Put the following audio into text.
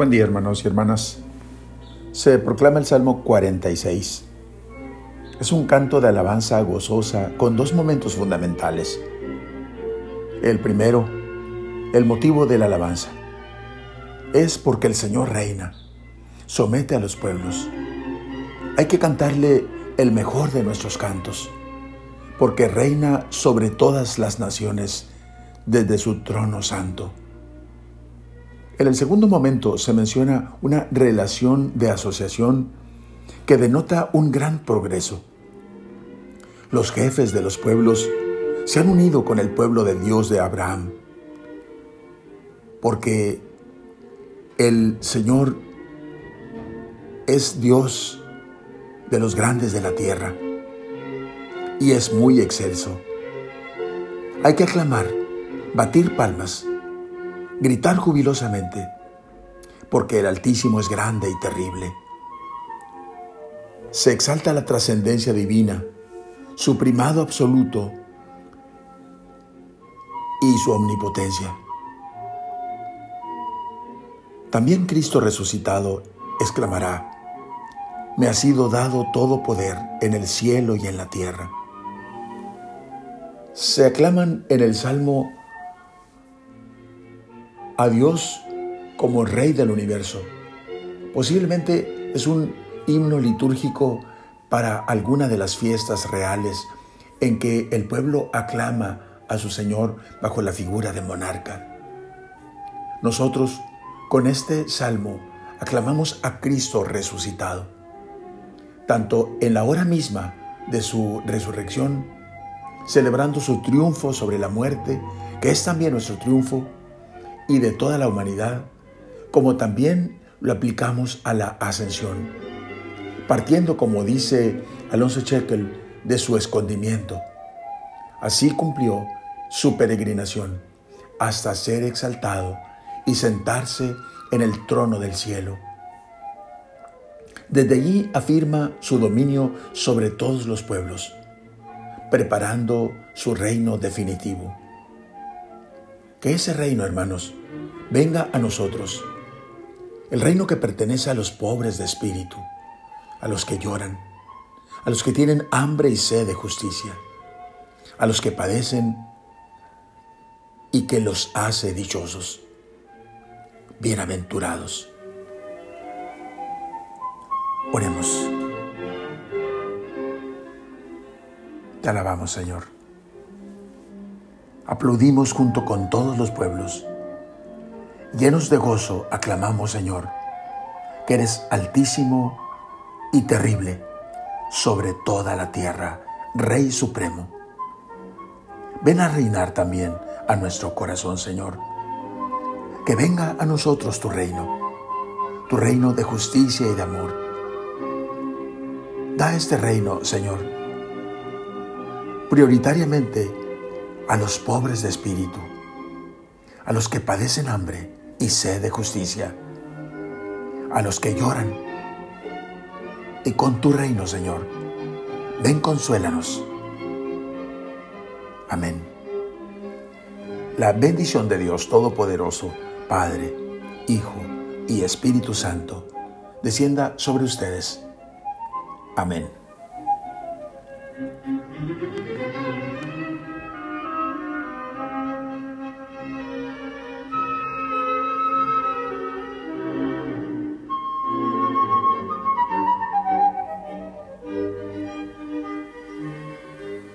Buen día hermanos y hermanas. Se proclama el Salmo 46. Es un canto de alabanza gozosa con dos momentos fundamentales. El primero, el motivo de la alabanza. Es porque el Señor reina, somete a los pueblos. Hay que cantarle el mejor de nuestros cantos, porque reina sobre todas las naciones desde su trono santo. En el segundo momento se menciona una relación de asociación que denota un gran progreso. Los jefes de los pueblos se han unido con el pueblo de Dios de Abraham, porque el Señor es Dios de los grandes de la tierra y es muy excelso. Hay que aclamar, batir palmas gritar jubilosamente, porque el Altísimo es grande y terrible. Se exalta la trascendencia divina, su primado absoluto y su omnipotencia. También Cristo resucitado exclamará, me ha sido dado todo poder en el cielo y en la tierra. Se aclaman en el Salmo a Dios como Rey del universo. Posiblemente es un himno litúrgico para alguna de las fiestas reales en que el pueblo aclama a su Señor bajo la figura de monarca. Nosotros, con este salmo, aclamamos a Cristo resucitado, tanto en la hora misma de su resurrección, celebrando su triunfo sobre la muerte, que es también nuestro triunfo, y de toda la humanidad, como también lo aplicamos a la ascensión, partiendo, como dice Alonso Chekel, de su escondimiento. Así cumplió su peregrinación hasta ser exaltado y sentarse en el trono del cielo. Desde allí afirma su dominio sobre todos los pueblos, preparando su reino definitivo. Que ese reino, hermanos, venga a nosotros. El reino que pertenece a los pobres de espíritu, a los que lloran, a los que tienen hambre y sed de justicia, a los que padecen y que los hace dichosos, bienaventurados. Oremos. Te alabamos, Señor. Aplaudimos junto con todos los pueblos Llenos de gozo, aclamamos, Señor, que eres altísimo y terrible sobre toda la tierra, Rey Supremo. Ven a reinar también a nuestro corazón, Señor. Que venga a nosotros tu reino, tu reino de justicia y de amor. Da este reino, Señor, prioritariamente a los pobres de espíritu, a los que padecen hambre y sed de justicia, a los que lloran. Y con tu reino, Señor, ven consuélanos. Amén. La bendición de Dios Todopoderoso, Padre, Hijo y Espíritu Santo, descienda sobre ustedes. Amén.